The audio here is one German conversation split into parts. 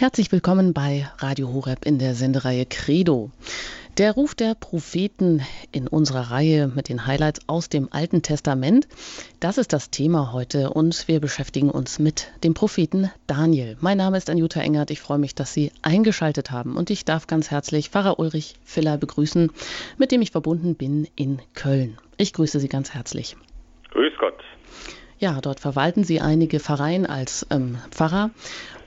Herzlich willkommen bei Radio Horeb in der Sendereihe Credo. Der Ruf der Propheten in unserer Reihe mit den Highlights aus dem Alten Testament, das ist das Thema heute und wir beschäftigen uns mit dem Propheten Daniel. Mein Name ist Anjuta Engert, ich freue mich, dass Sie eingeschaltet haben und ich darf ganz herzlich Pfarrer Ulrich Filler begrüßen, mit dem ich verbunden bin in Köln. Ich grüße Sie ganz herzlich. Grüß Gott. Ja, dort verwalten Sie einige Pfarreien als ähm, Pfarrer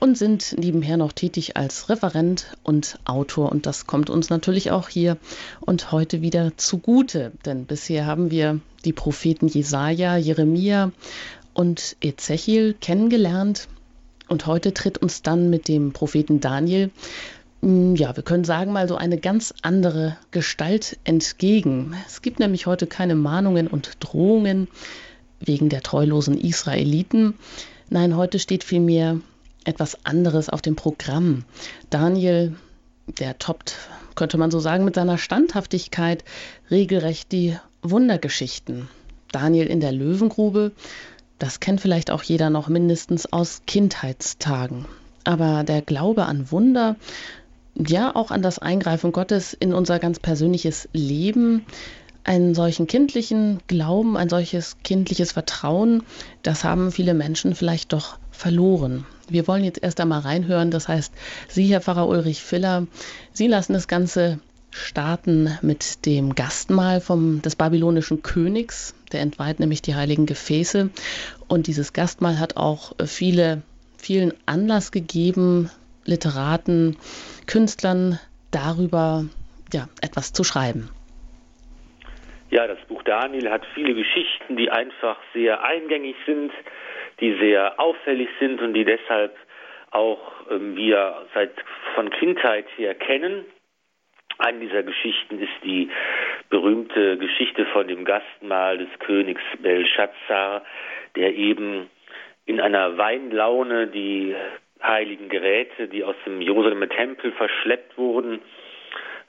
und sind nebenher noch tätig als Referent und Autor. Und das kommt uns natürlich auch hier und heute wieder zugute, denn bisher haben wir die Propheten Jesaja, Jeremia und Ezechiel kennengelernt. Und heute tritt uns dann mit dem Propheten Daniel hm, ja, wir können sagen mal so eine ganz andere Gestalt entgegen. Es gibt nämlich heute keine Mahnungen und Drohungen, wegen der treulosen Israeliten. Nein, heute steht vielmehr etwas anderes auf dem Programm. Daniel, der toppt, könnte man so sagen, mit seiner Standhaftigkeit regelrecht die Wundergeschichten. Daniel in der Löwengrube, das kennt vielleicht auch jeder noch mindestens aus Kindheitstagen. Aber der Glaube an Wunder, ja auch an das Eingreifen Gottes in unser ganz persönliches Leben, einen solchen kindlichen Glauben, ein solches kindliches Vertrauen, das haben viele Menschen vielleicht doch verloren. Wir wollen jetzt erst einmal reinhören. Das heißt, Sie, Herr Pfarrer Ulrich Filler, Sie lassen das Ganze starten mit dem Gastmahl vom, des babylonischen Königs. Der entweiht nämlich die heiligen Gefäße. Und dieses Gastmahl hat auch viele, vielen Anlass gegeben, Literaten, Künstlern darüber ja, etwas zu schreiben. Ja, das Buch Daniel hat viele Geschichten, die einfach sehr eingängig sind, die sehr auffällig sind und die deshalb auch ähm, wir seit von Kindheit her kennen. Eine dieser Geschichten ist die berühmte Geschichte von dem Gastmahl des Königs Belshazzar, der eben in einer Weinlaune die heiligen Geräte, die aus dem Jerusalemer Tempel verschleppt wurden,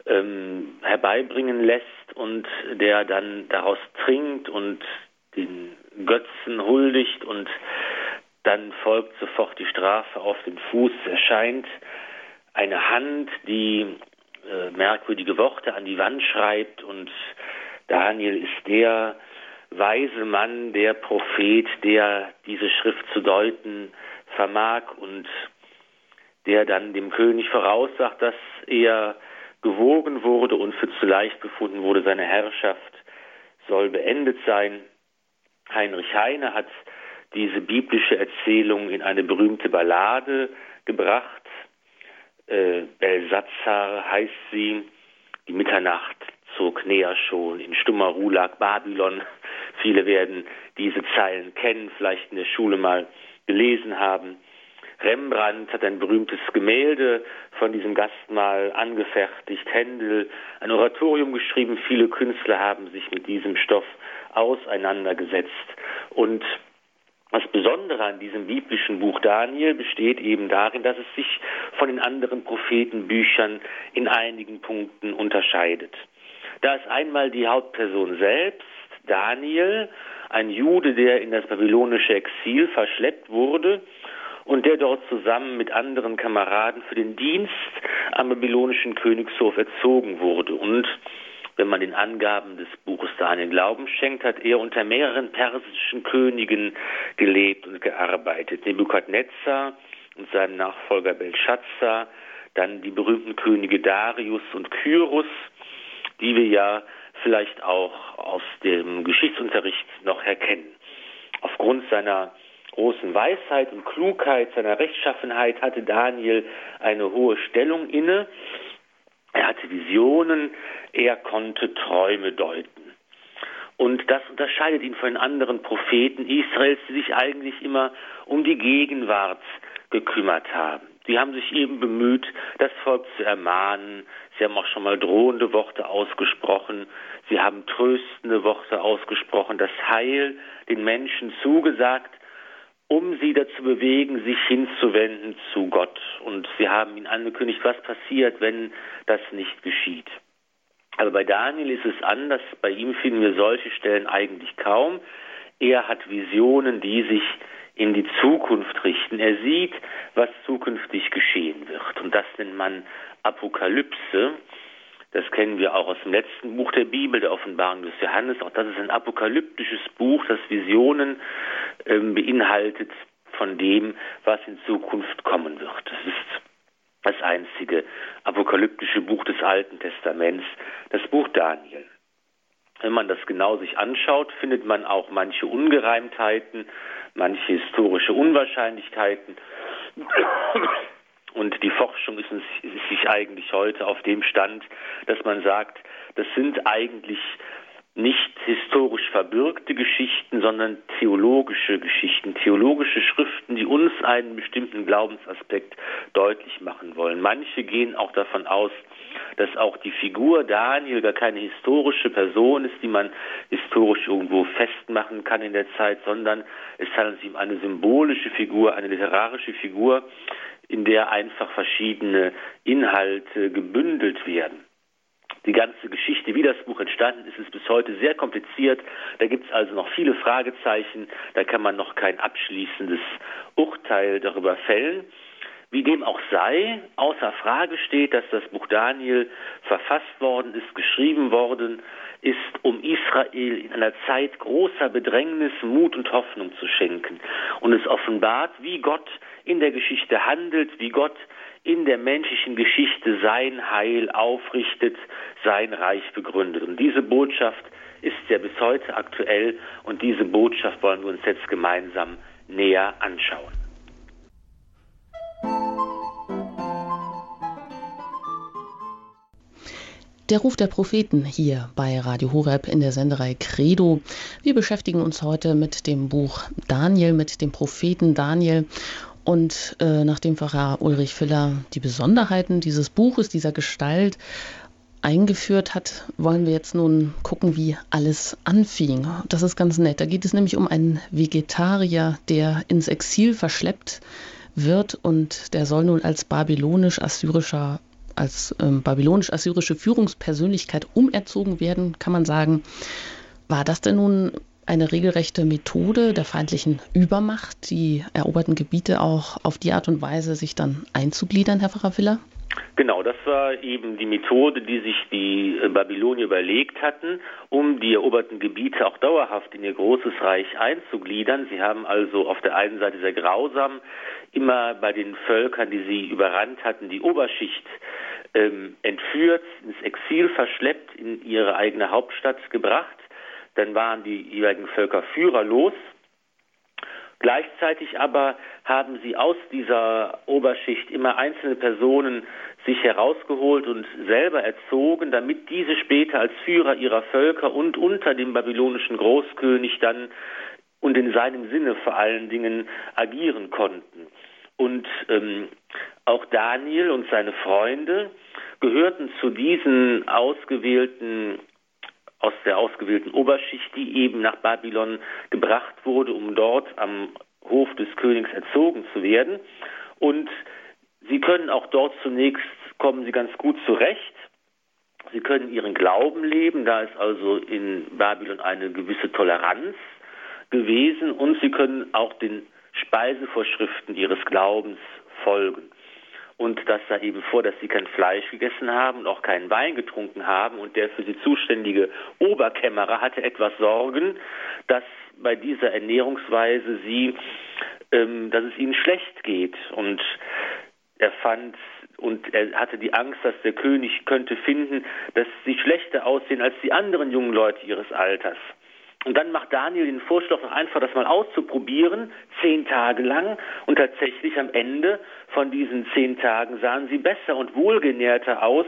ähm, herbeibringen lässt und der dann daraus trinkt und den Götzen huldigt und dann folgt sofort die Strafe auf den Fuß, erscheint eine Hand, die äh, merkwürdige Worte an die Wand schreibt und Daniel ist der weise Mann, der Prophet, der diese Schrift zu deuten vermag und der dann dem König voraussagt, dass er gewogen wurde und für zu leicht befunden wurde, seine Herrschaft soll beendet sein. Heinrich Heine hat diese biblische Erzählung in eine berühmte Ballade gebracht. Äh, Belsatzar heißt sie. Die Mitternacht zog näher schon. In stummer Ruhe lag Babylon. Viele werden diese Zeilen kennen, vielleicht in der Schule mal gelesen haben. Rembrandt hat ein berühmtes Gemälde von diesem Gastmahl angefertigt, Händel ein Oratorium geschrieben. Viele Künstler haben sich mit diesem Stoff auseinandergesetzt. Und das Besondere an diesem biblischen Buch Daniel besteht eben darin, dass es sich von den anderen Prophetenbüchern in einigen Punkten unterscheidet. Da ist einmal die Hauptperson selbst, Daniel, ein Jude, der in das babylonische Exil verschleppt wurde und der dort zusammen mit anderen Kameraden für den Dienst am babylonischen Königshof erzogen wurde. Und wenn man den Angaben des Buches Daniel Glauben schenkt, hat er unter mehreren persischen Königen gelebt und gearbeitet. Nebukadnezar und seinem Nachfolger Belshazzar, dann die berühmten Könige Darius und Kyros, die wir ja vielleicht auch aus dem Geschichtsunterricht noch erkennen. Aufgrund seiner großen Weisheit und Klugheit, seiner Rechtschaffenheit hatte Daniel eine hohe Stellung inne. Er hatte Visionen, er konnte Träume deuten. Und das unterscheidet ihn von den anderen Propheten Israels, die sich eigentlich immer um die Gegenwart gekümmert haben. Sie haben sich eben bemüht, das Volk zu ermahnen. Sie haben auch schon mal drohende Worte ausgesprochen. Sie haben tröstende Worte ausgesprochen, das Heil den Menschen zugesagt um sie dazu bewegen, sich hinzuwenden zu Gott. Und sie haben ihn angekündigt, was passiert, wenn das nicht geschieht. Aber bei Daniel ist es anders. Bei ihm finden wir solche Stellen eigentlich kaum. Er hat Visionen, die sich in die Zukunft richten. Er sieht, was zukünftig geschehen wird. Und das nennt man Apokalypse. Das kennen wir auch aus dem letzten Buch der Bibel, der Offenbarung des Johannes. Auch das ist ein apokalyptisches Buch, das Visionen ähm, beinhaltet von dem, was in Zukunft kommen wird. Das ist das einzige apokalyptische Buch des Alten Testaments, das Buch Daniel. Wenn man das genau sich anschaut, findet man auch manche Ungereimtheiten, manche historische Unwahrscheinlichkeiten. Und die Forschung ist, sich eigentlich heute auf dem Stand, dass man sagt, das sind eigentlich nicht historisch verbürgte Geschichten, sondern theologische Geschichten, theologische Schriften, die uns einen bestimmten Glaubensaspekt deutlich machen wollen. Manche gehen auch davon aus, dass auch die Figur Daniel gar keine historische Person ist, die man historisch irgendwo festmachen kann in der Zeit, sondern es handelt sich um eine symbolische Figur, eine literarische Figur, in der einfach verschiedene Inhalte gebündelt werden die ganze Geschichte, wie das Buch entstanden ist, ist bis heute sehr kompliziert. Da gibt es also noch viele Fragezeichen. Da kann man noch kein abschließendes Urteil darüber fällen. Wie dem auch sei, außer Frage steht, dass das Buch Daniel verfasst worden ist, geschrieben worden ist, um Israel in einer Zeit großer Bedrängnis Mut und Hoffnung zu schenken. Und es offenbart, wie Gott in der Geschichte handelt, wie Gott in der menschlichen Geschichte sein Heil aufrichtet, sein Reich begründet. Und diese Botschaft ist ja bis heute aktuell und diese Botschaft wollen wir uns jetzt gemeinsam näher anschauen. Der Ruf der Propheten hier bei Radio Horeb in der Senderei Credo. Wir beschäftigen uns heute mit dem Buch Daniel, mit dem Propheten Daniel. Und äh, nachdem Pfarrer Ulrich Filler die Besonderheiten dieses Buches, dieser Gestalt eingeführt hat, wollen wir jetzt nun gucken, wie alles anfing. Das ist ganz nett. Da geht es nämlich um einen Vegetarier, der ins Exil verschleppt wird und der soll nun als babylonisch-assyrischer als ähm, babylonisch-assyrische Führungspersönlichkeit umerzogen werden, kann man sagen. War das denn nun eine regelrechte Methode der feindlichen Übermacht, die eroberten Gebiete auch auf die Art und Weise sich dann einzugliedern, Herr Pfarrer Filler? Genau, das war eben die Methode, die sich die äh, Babylonier überlegt hatten, um die eroberten Gebiete auch dauerhaft in ihr großes Reich einzugliedern. Sie haben also auf der einen Seite sehr grausam immer bei den Völkern, die sie überrannt hatten, die Oberschicht ähm, entführt, ins Exil verschleppt, in ihre eigene Hauptstadt gebracht dann waren die jeweiligen Völker führerlos. Gleichzeitig aber haben sie aus dieser Oberschicht immer einzelne Personen sich herausgeholt und selber erzogen, damit diese später als Führer ihrer Völker und unter dem babylonischen Großkönig dann und in seinem Sinne vor allen Dingen agieren konnten. Und ähm, auch Daniel und seine Freunde gehörten zu diesen ausgewählten aus der ausgewählten Oberschicht, die eben nach Babylon gebracht wurde, um dort am Hof des Königs erzogen zu werden. Und sie können auch dort zunächst, kommen sie ganz gut zurecht. Sie können ihren Glauben leben, da ist also in Babylon eine gewisse Toleranz gewesen und sie können auch den Speisevorschriften ihres Glaubens folgen und das sah eben vor, dass sie kein Fleisch gegessen haben und auch keinen Wein getrunken haben und der für sie zuständige Oberkämmerer hatte etwas Sorgen, dass bei dieser Ernährungsweise sie, ähm, dass es ihnen schlecht geht und er fand und er hatte die Angst, dass der König könnte finden, dass sie schlechter aussehen als die anderen jungen Leute ihres Alters. Und dann macht Daniel den Vorschlag noch einfach, das mal auszuprobieren, zehn Tage lang. Und tatsächlich am Ende von diesen zehn Tagen sahen sie besser und wohlgenährter aus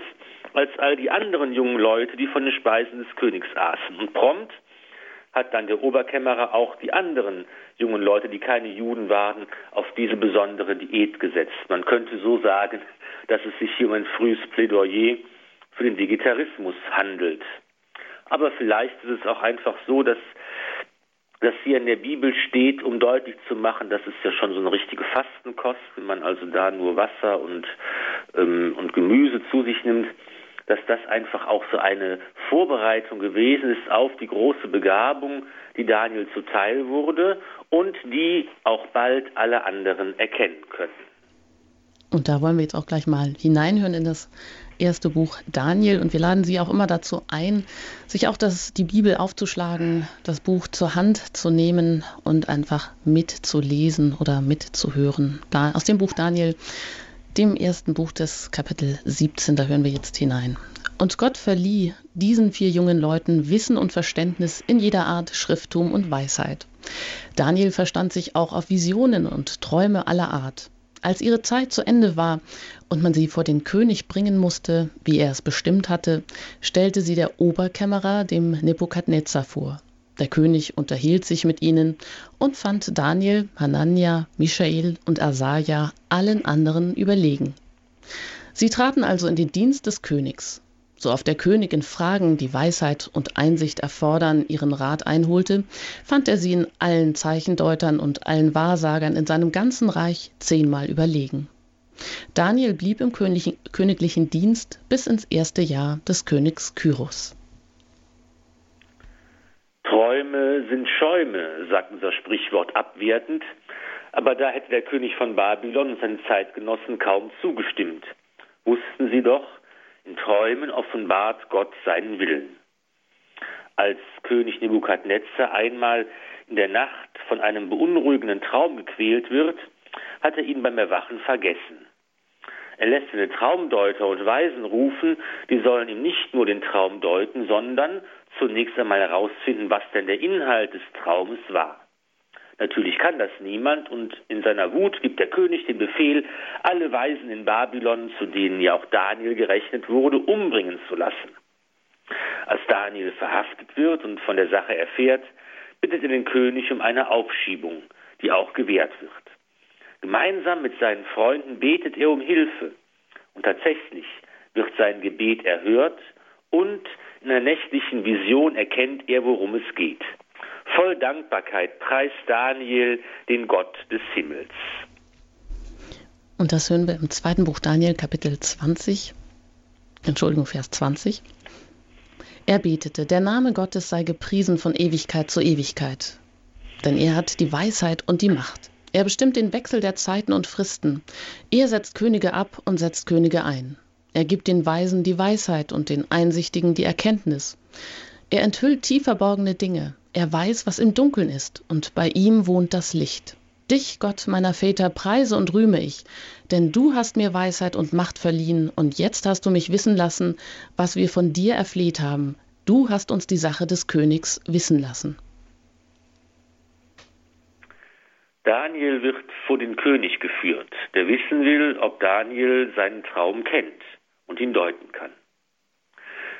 als all die anderen jungen Leute, die von den Speisen des Königs aßen. Und prompt hat dann der Oberkämmerer auch die anderen jungen Leute, die keine Juden waren, auf diese besondere Diät gesetzt. Man könnte so sagen, dass es sich hier um ein frühes Plädoyer für den Vegetarismus handelt. Aber vielleicht ist es auch einfach so, dass das hier in der Bibel steht, um deutlich zu machen, dass es ja schon so eine richtige Fastenkost, wenn man also da nur Wasser und, ähm, und Gemüse zu sich nimmt, dass das einfach auch so eine Vorbereitung gewesen ist auf die große Begabung, die Daniel zuteil wurde und die auch bald alle anderen erkennen können. Und da wollen wir jetzt auch gleich mal hineinhören in das erste Buch Daniel. Und wir laden Sie auch immer dazu ein, sich auch das, die Bibel aufzuschlagen, das Buch zur Hand zu nehmen und einfach mitzulesen oder mitzuhören. Da, aus dem Buch Daniel, dem ersten Buch des Kapitel 17, da hören wir jetzt hinein. Und Gott verlieh diesen vier jungen Leuten Wissen und Verständnis in jeder Art Schrifttum und Weisheit. Daniel verstand sich auch auf Visionen und Träume aller Art. Als ihre Zeit zu Ende war und man sie vor den König bringen musste, wie er es bestimmt hatte, stellte sie der Oberkämmerer dem Nebukadnezar vor. Der König unterhielt sich mit ihnen und fand Daniel, Hanania, Michael und Asaja allen anderen überlegen. Sie traten also in den Dienst des Königs. So oft der König in Fragen, die Weisheit und Einsicht erfordern, ihren Rat einholte, fand er sie in allen Zeichendeutern und allen Wahrsagern in seinem ganzen Reich zehnmal überlegen. Daniel blieb im königlichen Dienst bis ins erste Jahr des Königs Kyros. Träume sind Schäume, sagt unser Sprichwort abwertend, aber da hätte der König von Babylon und seine Zeitgenossen kaum zugestimmt. Wussten sie doch, in Träumen offenbart Gott seinen Willen. Als König Nebukadnezar einmal in der Nacht von einem beunruhigenden Traum gequält wird, hat er ihn beim Erwachen vergessen. Er lässt seine Traumdeuter und Weisen rufen, die sollen ihm nicht nur den Traum deuten, sondern zunächst einmal herausfinden, was denn der Inhalt des Traumes war. Natürlich kann das niemand und in seiner Wut gibt der König den Befehl, alle Weisen in Babylon, zu denen ja auch Daniel gerechnet wurde, umbringen zu lassen. Als Daniel verhaftet wird und von der Sache erfährt, bittet er den König um eine Aufschiebung, die auch gewährt wird. Gemeinsam mit seinen Freunden betet er um Hilfe und tatsächlich wird sein Gebet erhört und in einer nächtlichen Vision erkennt er, worum es geht. Voll Dankbarkeit preist Daniel den Gott des Himmels. Und das hören wir im zweiten Buch Daniel, Kapitel 20, Entschuldigung, Vers 20. Er betete, der Name Gottes sei gepriesen von Ewigkeit zu Ewigkeit, denn er hat die Weisheit und die Macht. Er bestimmt den Wechsel der Zeiten und Fristen. Er setzt Könige ab und setzt Könige ein. Er gibt den Weisen die Weisheit und den Einsichtigen die Erkenntnis. Er enthüllt tief verborgene Dinge. Er weiß, was im Dunkeln ist, und bei ihm wohnt das Licht. Dich, Gott meiner Väter, preise und rühme ich, denn du hast mir Weisheit und Macht verliehen, und jetzt hast du mich wissen lassen, was wir von dir erfleht haben. Du hast uns die Sache des Königs wissen lassen. Daniel wird vor den König geführt, der wissen will, ob Daniel seinen Traum kennt und ihn deuten kann.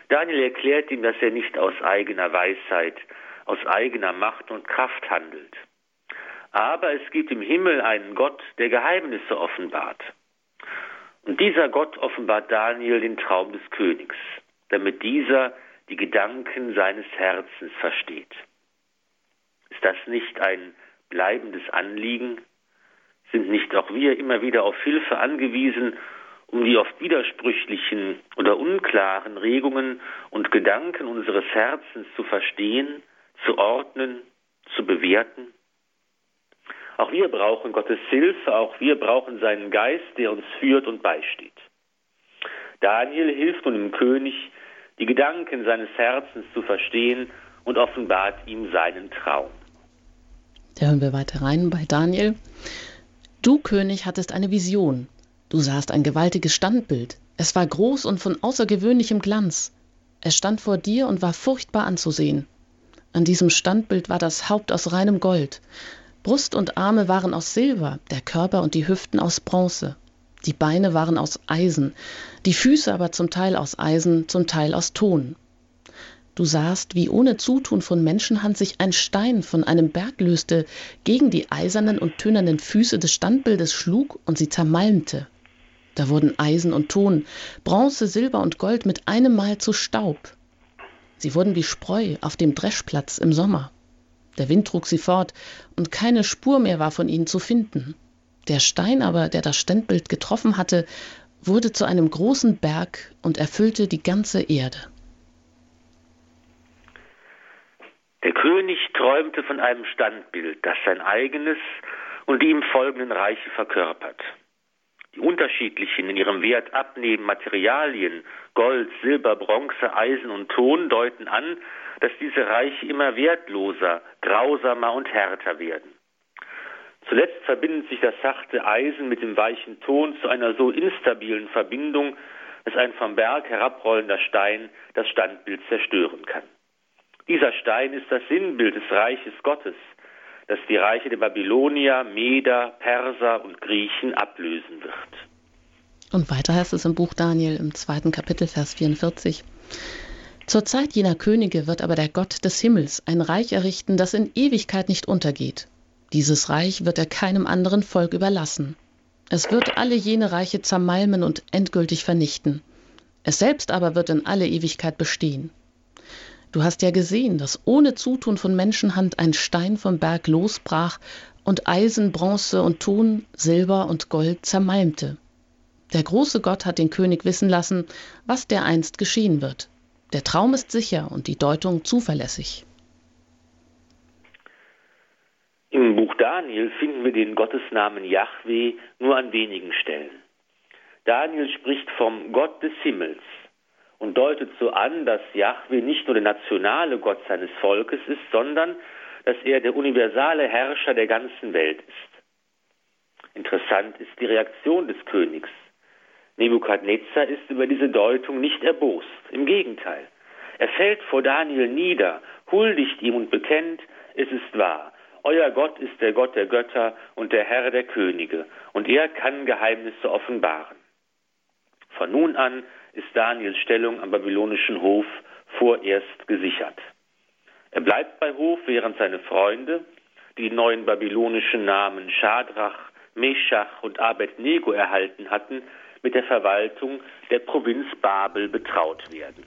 Daniel erklärt ihm, dass er nicht aus eigener Weisheit, aus eigener Macht und Kraft handelt. Aber es gibt im Himmel einen Gott, der Geheimnisse offenbart. Und dieser Gott offenbart Daniel den Traum des Königs, damit dieser die Gedanken seines Herzens versteht. Ist das nicht ein bleibendes Anliegen? Sind nicht auch wir immer wieder auf Hilfe angewiesen, um die oft widersprüchlichen oder unklaren Regungen und Gedanken unseres Herzens zu verstehen zu ordnen, zu bewerten. Auch wir brauchen Gottes Hilfe, auch wir brauchen seinen Geist, der uns führt und beisteht. Daniel hilft nun dem König, die Gedanken seines Herzens zu verstehen und offenbart ihm seinen Traum. Da hören wir weiter rein bei Daniel. Du, König, hattest eine Vision. Du sahst ein gewaltiges Standbild. Es war groß und von außergewöhnlichem Glanz. Es stand vor dir und war furchtbar anzusehen. An diesem Standbild war das Haupt aus reinem Gold. Brust und Arme waren aus Silber, der Körper und die Hüften aus Bronze. Die Beine waren aus Eisen, die Füße aber zum Teil aus Eisen, zum Teil aus Ton. Du sahst, wie ohne Zutun von Menschenhand sich ein Stein von einem Berg löste, gegen die eisernen und tönernen Füße des Standbildes schlug und sie zermalmte. Da wurden Eisen und Ton, Bronze, Silber und Gold mit einem Mal zu Staub. Sie wurden wie Spreu auf dem Dreschplatz im Sommer. Der Wind trug sie fort, und keine Spur mehr war von ihnen zu finden. Der Stein aber, der das Standbild getroffen hatte, wurde zu einem großen Berg und erfüllte die ganze Erde. Der König träumte von einem Standbild, das sein eigenes und die ihm folgenden Reiche verkörpert. Die unterschiedlichen, in ihrem Wert abnehmenden Materialien, Gold, Silber, Bronze, Eisen und Ton deuten an, dass diese Reiche immer wertloser, grausamer und härter werden. Zuletzt verbindet sich das sachte Eisen mit dem weichen Ton zu einer so instabilen Verbindung, dass ein vom Berg herabrollender Stein das Standbild zerstören kann. Dieser Stein ist das Sinnbild des Reiches Gottes, das die Reiche der Babylonier, Meder, Perser und Griechen ablösen wird. Und weiter heißt es im Buch Daniel im zweiten Kapitel, Vers 44. Zur Zeit jener Könige wird aber der Gott des Himmels ein Reich errichten, das in Ewigkeit nicht untergeht. Dieses Reich wird er keinem anderen Volk überlassen. Es wird alle jene Reiche zermalmen und endgültig vernichten. Es selbst aber wird in alle Ewigkeit bestehen. Du hast ja gesehen, dass ohne Zutun von Menschenhand ein Stein vom Berg losbrach und Eisen, Bronze und Ton, Silber und Gold zermalmte. Der große Gott hat den König wissen lassen, was dereinst geschehen wird. Der Traum ist sicher und die Deutung zuverlässig. Im Buch Daniel finden wir den Gottesnamen Yahweh nur an wenigen Stellen. Daniel spricht vom Gott des Himmels, und deutet so an, dass Yahweh nicht nur der nationale Gott seines Volkes ist, sondern dass er der universale Herrscher der ganzen Welt ist. Interessant ist die Reaktion des Königs. Nebukadnezar ist über diese Deutung nicht erbost, im Gegenteil. Er fällt vor Daniel nieder, huldigt ihm und bekennt, es ist wahr, euer Gott ist der Gott der Götter und der Herr der Könige, und er kann Geheimnisse offenbaren. Von nun an ist Daniels Stellung am babylonischen Hof vorerst gesichert. Er bleibt bei Hof, während seine Freunde, die neuen babylonischen Namen Schadrach, Meshach und Abednego erhalten hatten, mit der Verwaltung der Provinz Babel betraut werden.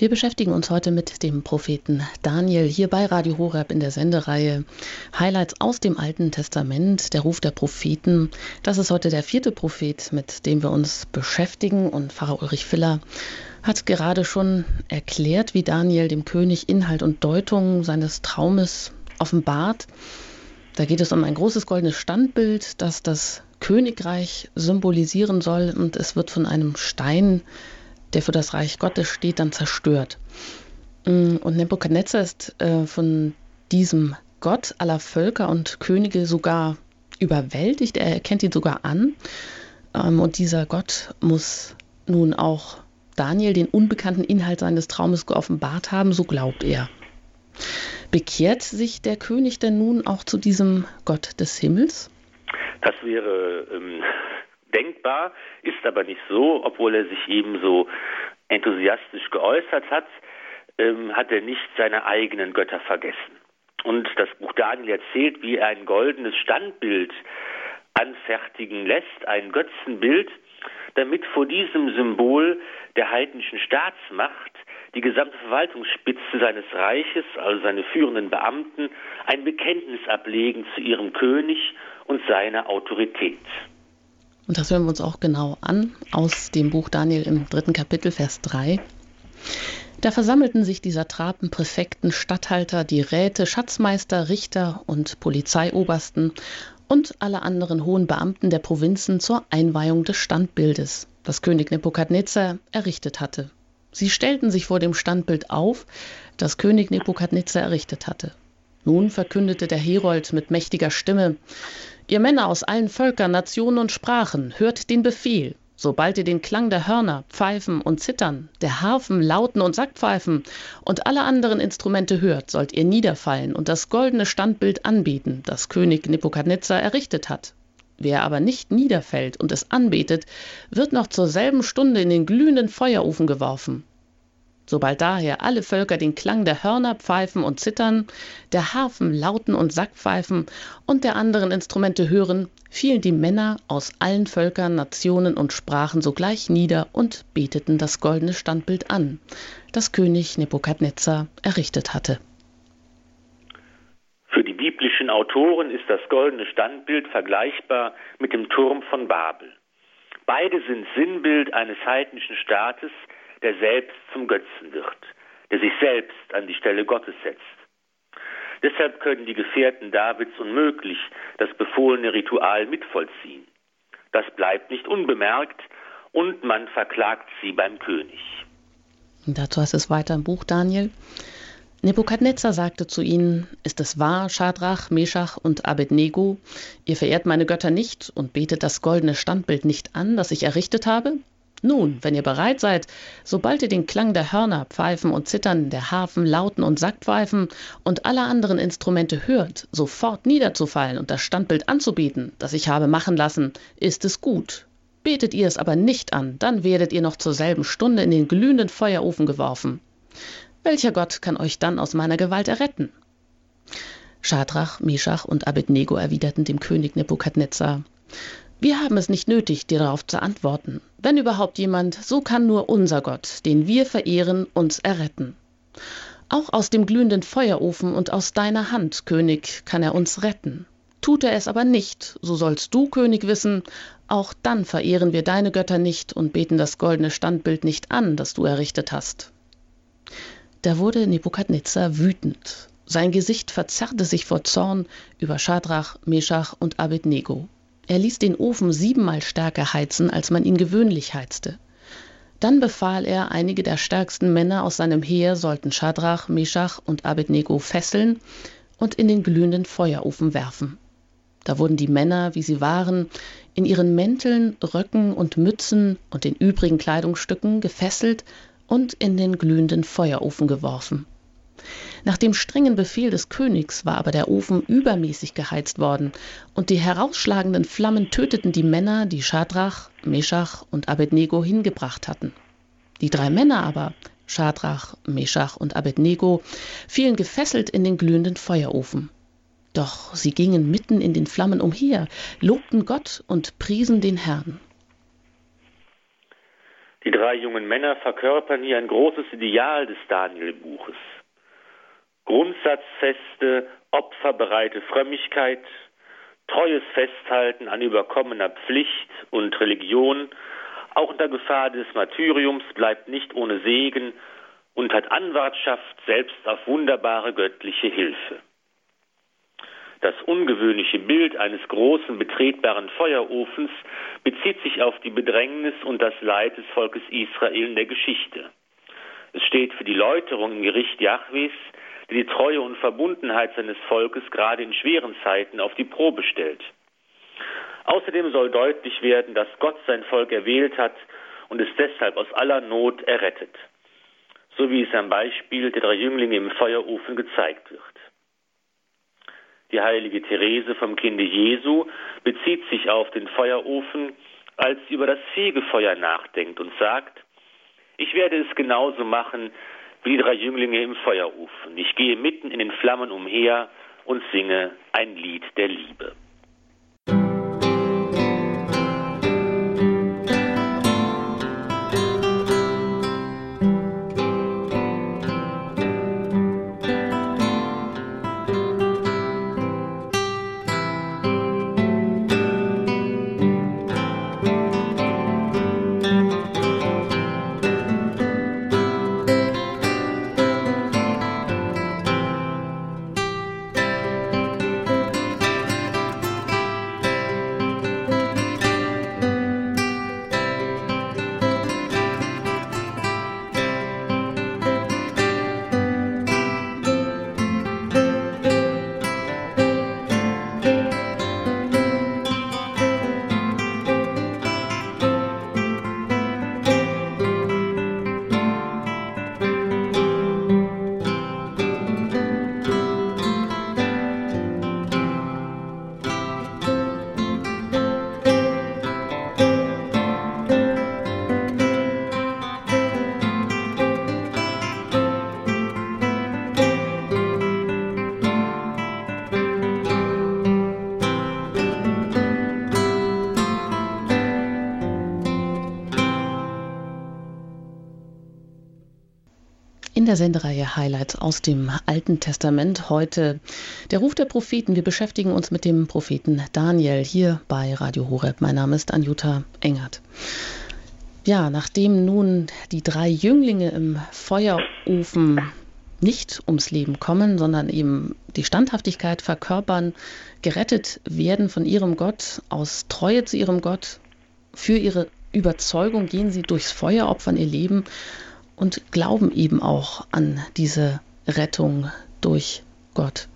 Wir beschäftigen uns heute mit dem Propheten Daniel hier bei Radio Horeb in der Sendereihe Highlights aus dem Alten Testament, der Ruf der Propheten. Das ist heute der vierte Prophet, mit dem wir uns beschäftigen und Pfarrer Ulrich Filler hat gerade schon erklärt, wie Daniel dem König Inhalt und Deutung seines Traumes offenbart. Da geht es um ein großes goldenes Standbild, das das Königreich symbolisieren soll und es wird von einem Stein der für das Reich Gottes steht, dann zerstört. Mm, und Nebuchadnezzar ist äh, von diesem Gott aller Völker und Könige sogar überwältigt. Er erkennt ihn sogar an. Ähm, und dieser Gott muss nun auch Daniel den unbekannten Inhalt seines Traumes geoffenbart haben, so glaubt er. Bekehrt sich der König denn nun auch zu diesem Gott des Himmels? Das wäre ähm, denkbar, ist aber nicht so, obwohl er sich eben so enthusiastisch geäußert hat, ähm, hat er nicht seine eigenen Götter vergessen. Und das Buch Daniel erzählt, wie er ein goldenes Standbild anfertigen lässt, ein Götzenbild, damit vor diesem Symbol der heidnischen Staatsmacht die gesamte Verwaltungsspitze seines Reiches, also seine führenden Beamten, ein Bekenntnis ablegen zu ihrem König und seiner Autorität. Und das hören wir uns auch genau an aus dem Buch Daniel im dritten Kapitel, Vers 3. Da versammelten sich die Satrapen, Präfekten, Statthalter, die Räte, Schatzmeister, Richter und Polizeiobersten und alle anderen hohen Beamten der Provinzen zur Einweihung des Standbildes, das König Nebukadnezar errichtet hatte. Sie stellten sich vor dem Standbild auf, das König Nebukadnezar errichtet hatte. Nun verkündete der Herold mit mächtiger Stimme Ihr Männer aus allen Völkern, Nationen und Sprachen, hört den Befehl. Sobald ihr den Klang der Hörner, Pfeifen und Zittern, der Harfen, Lauten und Sackpfeifen und alle anderen Instrumente hört, sollt ihr niederfallen und das goldene Standbild anbieten, das König Nebukadnezar errichtet hat. Wer aber nicht niederfällt und es anbetet, wird noch zur selben Stunde in den glühenden Feuerofen geworfen. Sobald daher alle Völker den Klang der Hörner pfeifen und zittern, der Harfen lauten und Sackpfeifen und der anderen Instrumente hören, fielen die Männer aus allen Völkern, Nationen und Sprachen sogleich nieder und beteten das goldene Standbild an, das König Nebukadnezar errichtet hatte. Für die biblischen Autoren ist das goldene Standbild vergleichbar mit dem Turm von Babel. Beide sind Sinnbild eines heidnischen Staates, der selbst zum Götzen wird, der sich selbst an die Stelle Gottes setzt. Deshalb können die Gefährten Davids unmöglich das befohlene Ritual mitvollziehen. Das bleibt nicht unbemerkt und man verklagt sie beim König. Dazu heißt es weiter im Buch Daniel. Nebukadnezar sagte zu ihnen, ist es wahr, Schadrach, Meschach und Abednego, ihr verehrt meine Götter nicht und betet das goldene Standbild nicht an, das ich errichtet habe? Nun, wenn ihr bereit seid, sobald ihr den Klang der Hörner, Pfeifen und Zittern, der Harfen, Lauten und Sackpfeifen und aller anderen Instrumente hört, sofort niederzufallen und das Standbild anzubieten, das ich habe machen lassen, ist es gut. Betet ihr es aber nicht an, dann werdet ihr noch zur selben Stunde in den glühenden Feuerofen geworfen. Welcher Gott kann euch dann aus meiner Gewalt erretten? Schadrach, Meschach und Abednego erwiderten dem König Nebukadnezar: wir haben es nicht nötig, dir darauf zu antworten. Wenn überhaupt jemand, so kann nur unser Gott, den wir verehren, uns erretten. Auch aus dem glühenden Feuerofen und aus deiner Hand, König, kann er uns retten. Tut er es aber nicht, so sollst du, König, wissen, auch dann verehren wir deine Götter nicht und beten das goldene Standbild nicht an, das du errichtet hast. Da wurde Nebukadnezar wütend. Sein Gesicht verzerrte sich vor Zorn über Schadrach, Meschach und Abednego. Er ließ den Ofen siebenmal stärker heizen, als man ihn gewöhnlich heizte. Dann befahl er, einige der stärksten Männer aus seinem Heer sollten Schadrach, Meschach und Abednego fesseln und in den glühenden Feuerofen werfen. Da wurden die Männer, wie sie waren, in ihren Mänteln, Röcken und Mützen und den übrigen Kleidungsstücken gefesselt und in den glühenden Feuerofen geworfen. Nach dem strengen Befehl des Königs war aber der Ofen übermäßig geheizt worden, und die herausschlagenden Flammen töteten die Männer, die Schadrach, Meschach und Abednego hingebracht hatten. Die drei Männer aber, Schadrach, Meschach und Abednego, fielen gefesselt in den glühenden Feuerofen. Doch sie gingen mitten in den Flammen umher, lobten Gott und priesen den Herrn. Die drei jungen Männer verkörpern hier ein großes Ideal des Daniel-Buches. Grundsatzfeste, opferbereite Frömmigkeit, treues Festhalten an überkommener Pflicht und Religion, auch unter Gefahr des Martyriums bleibt nicht ohne Segen und hat Anwartschaft selbst auf wunderbare göttliche Hilfe. Das ungewöhnliche Bild eines großen betretbaren Feuerofens bezieht sich auf die Bedrängnis und das Leid des Volkes Israel in der Geschichte. Es steht für die Läuterung im Gericht Jahwes, die die Treue und Verbundenheit seines Volkes gerade in schweren Zeiten auf die Probe stellt. Außerdem soll deutlich werden, dass Gott sein Volk erwählt hat und es deshalb aus aller Not errettet, so wie es am Beispiel der drei Jünglinge im Feuerofen gezeigt wird. Die heilige Therese vom Kinde Jesu bezieht sich auf den Feuerofen, als sie über das Fegefeuer nachdenkt und sagt, ich werde es genauso machen, wie drei Jünglinge im Feuerofen. Ich gehe mitten in den Flammen umher und singe ein Lied der Liebe. Der Sendereihe Highlights aus dem Alten Testament. Heute der Ruf der Propheten. Wir beschäftigen uns mit dem Propheten Daniel hier bei Radio Horeb. Mein Name ist Anjuta Engert. Ja, nachdem nun die drei Jünglinge im Feuerofen nicht ums Leben kommen, sondern eben die Standhaftigkeit verkörpern, gerettet werden von ihrem Gott, aus Treue zu ihrem Gott, für ihre Überzeugung gehen sie durchs Feuer, opfern ihr Leben und glauben eben auch an diese Rettung durch Gott.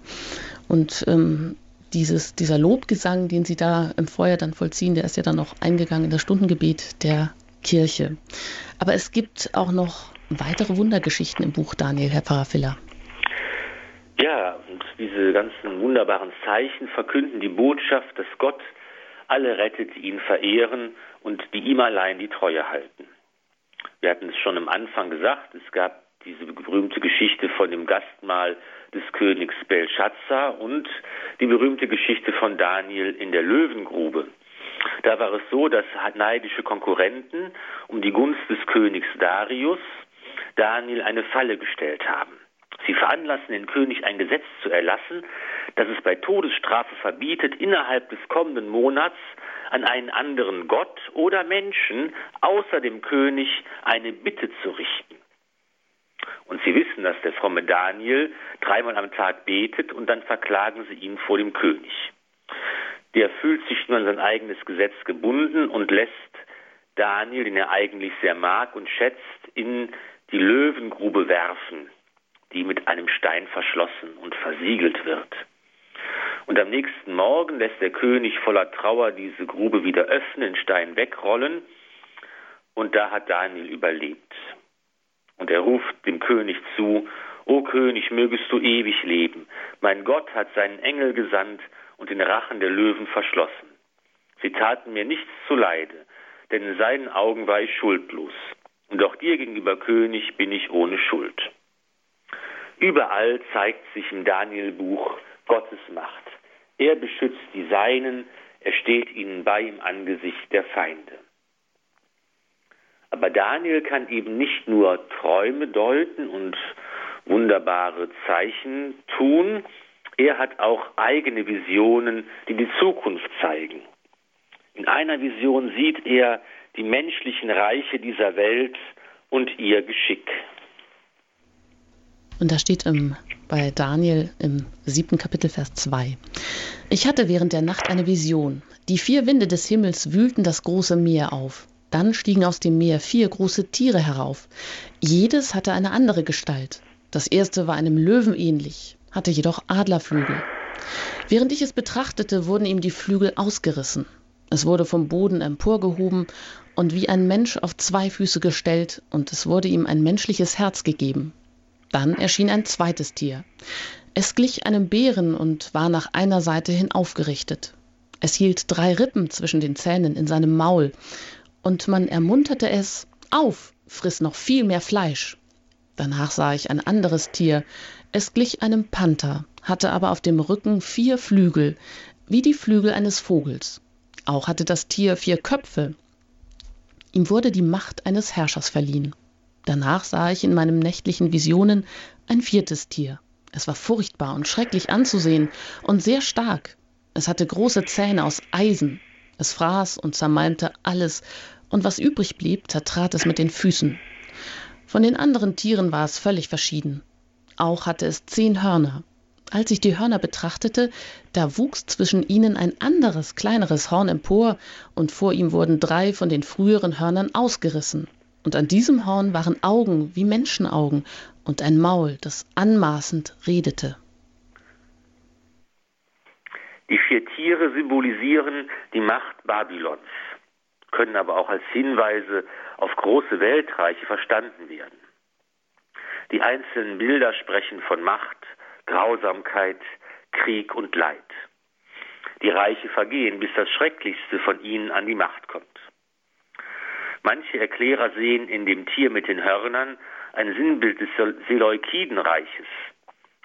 Und ähm, dieses, dieser Lobgesang, den sie da im Feuer dann vollziehen, der ist ja dann noch eingegangen in das Stundengebet der Kirche. Aber es gibt auch noch weitere Wundergeschichten im Buch Daniel, Herr Pfarrer. Ja, und diese ganzen wunderbaren Zeichen verkünden die Botschaft, dass Gott alle rettet, die ihn verehren und die ihm allein die Treue halten. Wir hatten es schon am Anfang gesagt, es gab diese berühmte Geschichte von dem Gastmahl des Königs Belshazzar und die berühmte Geschichte von Daniel in der Löwengrube. Da war es so, dass neidische Konkurrenten um die Gunst des Königs Darius Daniel eine Falle gestellt haben. Sie veranlassen den König ein Gesetz zu erlassen, das es bei Todesstrafe verbietet, innerhalb des kommenden Monats an einen anderen Gott oder Menschen außer dem König eine Bitte zu richten. Und sie wissen, dass der fromme Daniel dreimal am Tag betet und dann verklagen sie ihn vor dem König. Der fühlt sich nur an sein eigenes Gesetz gebunden und lässt Daniel, den er eigentlich sehr mag und schätzt, in die Löwengrube werfen, die mit einem Stein verschlossen und versiegelt wird. Und am nächsten Morgen lässt der König voller Trauer diese Grube wieder öffnen, den Stein wegrollen, und da hat Daniel überlebt. Und er ruft dem König zu, O König, mögest du ewig leben. Mein Gott hat seinen Engel gesandt und den Rachen der Löwen verschlossen. Sie taten mir nichts zuleide, denn in seinen Augen war ich schuldlos. Und auch dir gegenüber, König, bin ich ohne Schuld. Überall zeigt sich im Daniel-Buch Gottes Macht. Er beschützt die Seinen, er steht ihnen bei im Angesicht der Feinde. Aber Daniel kann eben nicht nur Träume deuten und wunderbare Zeichen tun, er hat auch eigene Visionen, die die Zukunft zeigen. In einer Vision sieht er die menschlichen Reiche dieser Welt und ihr Geschick. Und da steht im, bei Daniel im siebten Kapitel, Vers 2. Ich hatte während der Nacht eine Vision. Die vier Winde des Himmels wühlten das große Meer auf. Dann stiegen aus dem Meer vier große Tiere herauf. Jedes hatte eine andere Gestalt. Das erste war einem Löwen ähnlich, hatte jedoch Adlerflügel. Während ich es betrachtete, wurden ihm die Flügel ausgerissen. Es wurde vom Boden emporgehoben und wie ein Mensch auf zwei Füße gestellt, und es wurde ihm ein menschliches Herz gegeben. Dann erschien ein zweites Tier. Es glich einem Bären und war nach einer Seite hin aufgerichtet. Es hielt drei Rippen zwischen den Zähnen in seinem Maul, und man ermunterte es, auf, friss noch viel mehr Fleisch. Danach sah ich ein anderes Tier. Es glich einem Panther, hatte aber auf dem Rücken vier Flügel, wie die Flügel eines Vogels. Auch hatte das Tier vier Köpfe. Ihm wurde die Macht eines Herrschers verliehen. Danach sah ich in meinen nächtlichen Visionen ein viertes Tier. Es war furchtbar und schrecklich anzusehen und sehr stark. Es hatte große Zähne aus Eisen. Es fraß und zermalmte alles, und was übrig blieb, zertrat es mit den Füßen. Von den anderen Tieren war es völlig verschieden. Auch hatte es zehn Hörner. Als ich die Hörner betrachtete, da wuchs zwischen ihnen ein anderes, kleineres Horn empor, und vor ihm wurden drei von den früheren Hörnern ausgerissen. Und an diesem Horn waren Augen wie Menschenaugen und ein Maul, das anmaßend redete. Die vier Tiere symbolisieren die Macht Babylons, können aber auch als Hinweise auf große Weltreiche verstanden werden. Die einzelnen Bilder sprechen von Macht, Grausamkeit, Krieg und Leid. Die Reiche vergehen, bis das Schrecklichste von ihnen an die Macht kommt. Manche Erklärer sehen in dem Tier mit den Hörnern ein Sinnbild des Seleukidenreiches,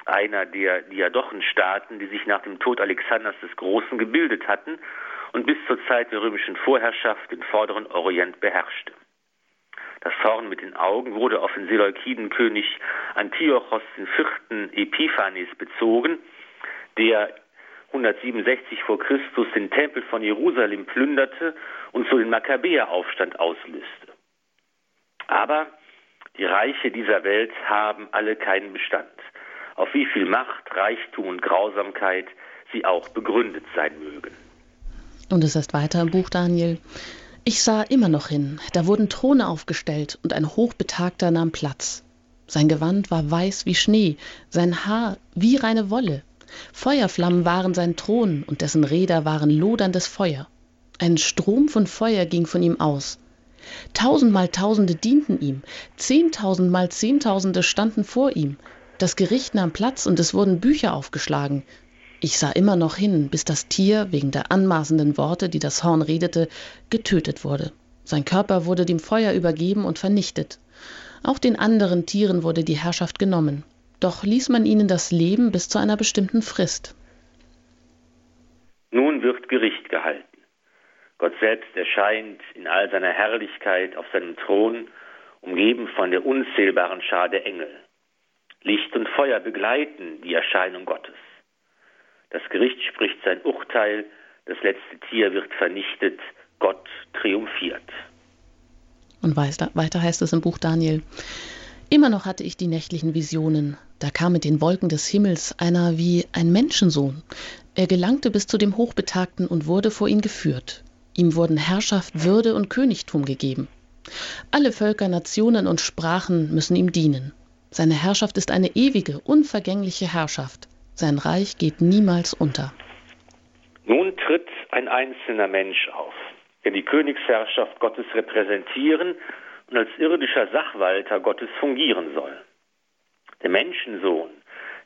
einer der Diadochenstaaten, die sich nach dem Tod Alexanders des Großen gebildet hatten und bis zur Zeit der römischen Vorherrschaft den vorderen Orient beherrschte. Das Horn mit den Augen wurde auf den Seleukidenkönig Antiochos IV. Epiphanes bezogen, der 167 vor Christus den Tempel von Jerusalem plünderte und so den Makkabäeraufstand auslöste. Aber die Reiche dieser Welt haben alle keinen Bestand, auf wie viel Macht, Reichtum und Grausamkeit sie auch begründet sein mögen. Und es heißt weiter im Buch Daniel, ich sah immer noch hin, da wurden Throne aufgestellt und ein Hochbetagter nahm Platz. Sein Gewand war weiß wie Schnee, sein Haar wie reine Wolle. Feuerflammen waren sein Thron und dessen Räder waren loderndes Feuer. Ein Strom von Feuer ging von ihm aus. Tausendmal Tausende dienten ihm, zehntausendmal Zehntausende standen vor ihm. Das Gericht nahm Platz und es wurden Bücher aufgeschlagen. Ich sah immer noch hin, bis das Tier, wegen der anmaßenden Worte, die das Horn redete, getötet wurde. Sein Körper wurde dem Feuer übergeben und vernichtet. Auch den anderen Tieren wurde die Herrschaft genommen. Doch ließ man ihnen das Leben bis zu einer bestimmten Frist. Nun wird Gericht gehalten. Gott selbst erscheint in all seiner Herrlichkeit auf seinem Thron, umgeben von der unzählbaren Schar der Engel. Licht und Feuer begleiten die Erscheinung Gottes. Das Gericht spricht sein Urteil, das letzte Tier wird vernichtet, Gott triumphiert. Und weiter heißt es im Buch Daniel, Immer noch hatte ich die nächtlichen Visionen. Da kam mit den Wolken des Himmels einer wie ein Menschensohn. Er gelangte bis zu dem Hochbetagten und wurde vor ihn geführt. Ihm wurden Herrschaft, Würde und Königtum gegeben. Alle Völker, Nationen und Sprachen müssen ihm dienen. Seine Herrschaft ist eine ewige, unvergängliche Herrschaft. Sein Reich geht niemals unter. Nun tritt ein einzelner Mensch auf, der die Königsherrschaft Gottes repräsentieren und als irdischer Sachwalter Gottes fungieren soll. Der Menschensohn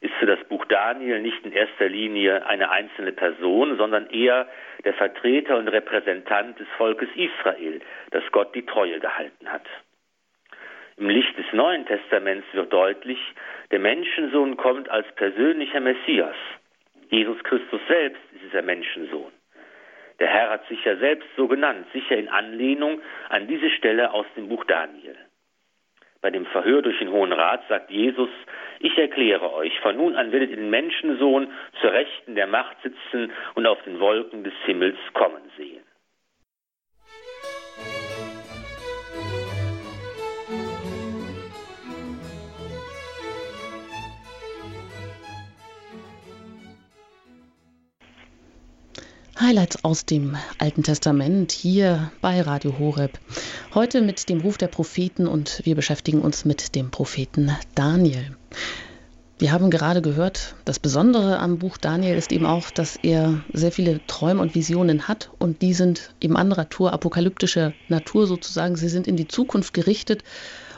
ist für das Buch Daniel nicht in erster Linie eine einzelne Person, sondern eher der Vertreter und Repräsentant des Volkes Israel, das Gott die Treue gehalten hat. Im Licht des Neuen Testaments wird deutlich, der Menschensohn kommt als persönlicher Messias. Jesus Christus selbst ist dieser Menschensohn. Der Herr hat sich ja selbst so genannt, sicher in Anlehnung an diese Stelle aus dem Buch Daniel. Bei dem Verhör durch den Hohen Rat sagt Jesus, ich erkläre euch, von nun an werdet ihr den Menschensohn zur Rechten der Macht sitzen und auf den Wolken des Himmels kommen sehen. Highlights aus dem Alten Testament hier bei Radio Horeb. Heute mit dem Ruf der Propheten und wir beschäftigen uns mit dem Propheten Daniel. Wir haben gerade gehört, das Besondere am Buch Daniel ist eben auch, dass er sehr viele Träume und Visionen hat und die sind eben anderer Natur, apokalyptischer Natur sozusagen. Sie sind in die Zukunft gerichtet.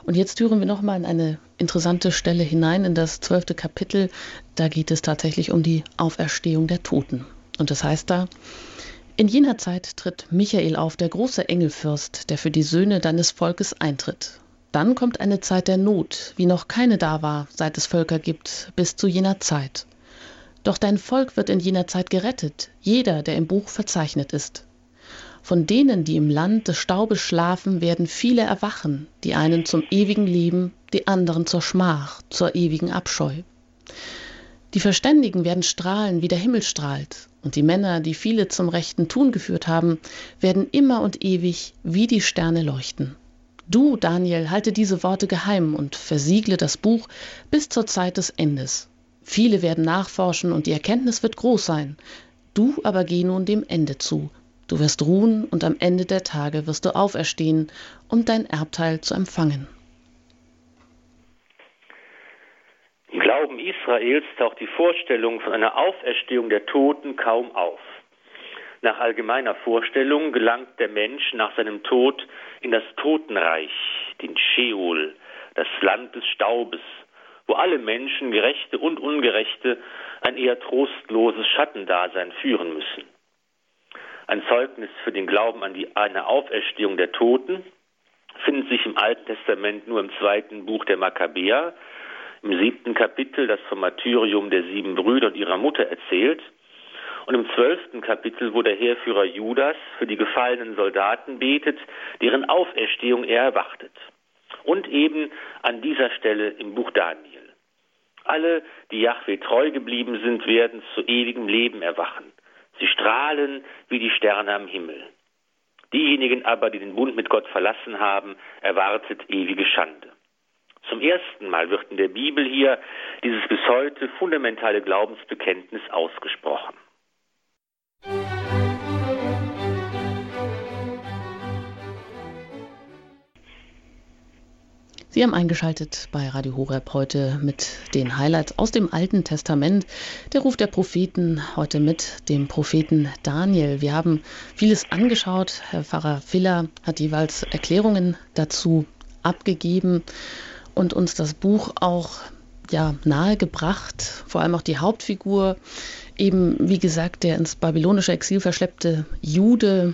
Und jetzt hören wir nochmal in eine interessante Stelle hinein, in das zwölfte Kapitel. Da geht es tatsächlich um die Auferstehung der Toten. Und das heißt da, in jener Zeit tritt Michael auf, der große Engelfürst, der für die Söhne deines Volkes eintritt. Dann kommt eine Zeit der Not, wie noch keine da war, seit es Völker gibt, bis zu jener Zeit. Doch dein Volk wird in jener Zeit gerettet, jeder, der im Buch verzeichnet ist. Von denen, die im Land des Staubes schlafen, werden viele erwachen, die einen zum ewigen Leben, die anderen zur Schmach, zur ewigen Abscheu. Die Verständigen werden strahlen, wie der Himmel strahlt, und die Männer, die viele zum rechten Tun geführt haben, werden immer und ewig wie die Sterne leuchten. Du, Daniel, halte diese Worte geheim und versiegle das Buch bis zur Zeit des Endes. Viele werden nachforschen und die Erkenntnis wird groß sein. Du aber geh nun dem Ende zu. Du wirst ruhen und am Ende der Tage wirst du auferstehen, um dein Erbteil zu empfangen. Im Glauben Israels taucht die Vorstellung von einer Auferstehung der Toten kaum auf. Nach allgemeiner Vorstellung gelangt der Mensch nach seinem Tod in das Totenreich, den Sheol, das Land des Staubes, wo alle Menschen, Gerechte und Ungerechte, ein eher trostloses Schattendasein führen müssen. Ein Zeugnis für den Glauben an die, eine Auferstehung der Toten findet sich im Alten Testament nur im zweiten Buch der Makkabäer, im siebten Kapitel, das vom Martyrium der sieben Brüder und ihrer Mutter erzählt, und im zwölften Kapitel, wo der Heerführer Judas für die gefallenen Soldaten betet, deren Auferstehung er erwartet. und eben an dieser Stelle im Buch Daniel. Alle, die Yahweh treu geblieben sind, werden zu ewigem Leben erwachen. Sie strahlen wie die Sterne am Himmel. Diejenigen aber, die den Bund mit Gott verlassen haben, erwartet ewige Schande. Zum ersten Mal wird in der Bibel hier dieses bis heute fundamentale Glaubensbekenntnis ausgesprochen. Sie haben eingeschaltet bei Radio Horeb heute mit den Highlights aus dem Alten Testament. Der Ruf der Propheten heute mit dem Propheten Daniel. Wir haben vieles angeschaut. Herr Pfarrer Filler hat jeweils Erklärungen dazu abgegeben und uns das Buch auch ja, nahegebracht. Vor allem auch die Hauptfigur, eben wie gesagt, der ins babylonische Exil verschleppte Jude,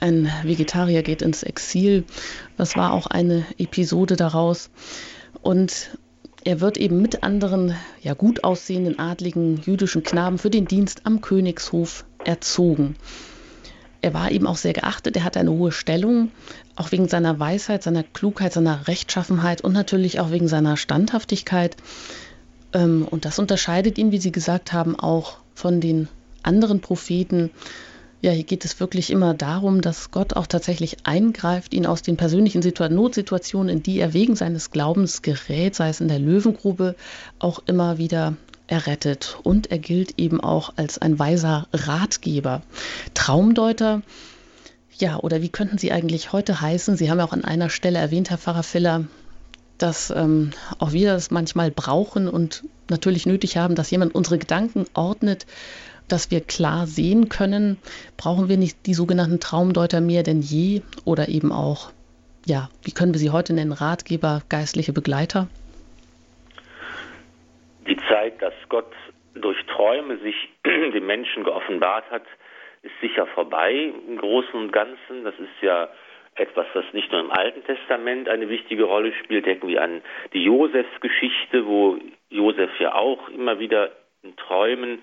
ein Vegetarier geht ins Exil. Das war auch eine Episode daraus. Und er wird eben mit anderen, ja gut aussehenden, adligen jüdischen Knaben für den Dienst am Königshof erzogen. Er war eben auch sehr geachtet, er hatte eine hohe Stellung, auch wegen seiner Weisheit, seiner Klugheit, seiner Rechtschaffenheit und natürlich auch wegen seiner Standhaftigkeit. Ähm, und das unterscheidet ihn, wie Sie gesagt haben, auch von den anderen Propheten, ja, hier geht es wirklich immer darum, dass Gott auch tatsächlich eingreift, ihn aus den persönlichen Situ Notsituationen, in die er wegen seines Glaubens gerät, sei es in der Löwengrube, auch immer wieder errettet. Und er gilt eben auch als ein weiser Ratgeber. Traumdeuter, ja, oder wie könnten sie eigentlich heute heißen? Sie haben ja auch an einer Stelle erwähnt, Herr Pfarrer Filler, dass ähm, auch wir das manchmal brauchen und natürlich nötig haben, dass jemand unsere Gedanken ordnet dass wir klar sehen können, brauchen wir nicht die sogenannten Traumdeuter mehr denn je oder eben auch, ja, wie können wir sie heute nennen, Ratgeber, geistliche Begleiter? Die Zeit, dass Gott durch Träume sich dem Menschen geoffenbart hat, ist sicher vorbei im Großen und Ganzen. Das ist ja etwas, das nicht nur im Alten Testament eine wichtige Rolle spielt. Denken wir an die Josefsgeschichte, wo Josef ja auch immer wieder in Träumen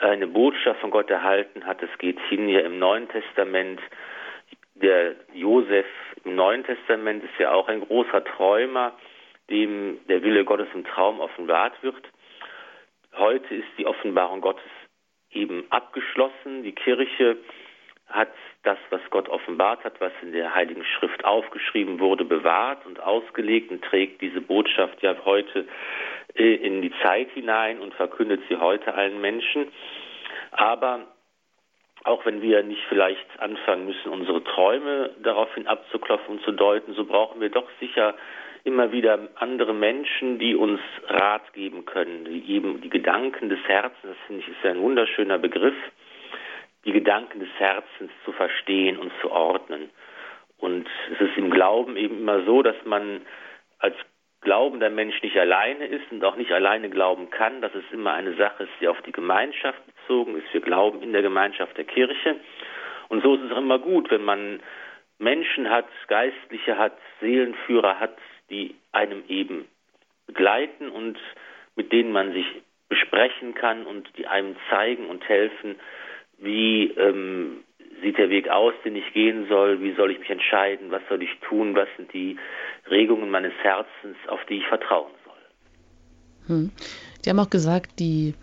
eine Botschaft von Gott erhalten hat. Es geht hin hier im Neuen Testament. Der Josef im Neuen Testament ist ja auch ein großer Träumer, dem der Wille Gottes im Traum offenbart wird. Heute ist die Offenbarung Gottes eben abgeschlossen. Die Kirche hat das, was Gott offenbart hat, was in der Heiligen Schrift aufgeschrieben wurde, bewahrt und ausgelegt und trägt diese Botschaft ja heute äh, in die Zeit hinein und verkündet sie heute allen Menschen. Aber auch wenn wir nicht vielleicht anfangen müssen, unsere Träume daraufhin abzuklopfen und zu deuten, so brauchen wir doch sicher immer wieder andere Menschen, die uns Rat geben können, die eben die Gedanken des Herzens, das finde ich ist ja ein wunderschöner Begriff, die Gedanken des Herzens zu verstehen und zu ordnen. Und es ist im Glauben eben immer so, dass man als glaubender Mensch nicht alleine ist und auch nicht alleine glauben kann, dass es immer eine Sache ist, die auf die Gemeinschaft bezogen ist. Wir glauben in der Gemeinschaft der Kirche. Und so ist es auch immer gut, wenn man Menschen hat, Geistliche hat, Seelenführer hat, die einem eben begleiten und mit denen man sich besprechen kann und die einem zeigen und helfen, wie ähm, sieht der Weg aus, den ich gehen soll, wie soll ich mich entscheiden, was soll ich tun, was sind die Regungen meines Herzens, auf die ich vertrauen soll. Hm. Die haben auch gesagt, die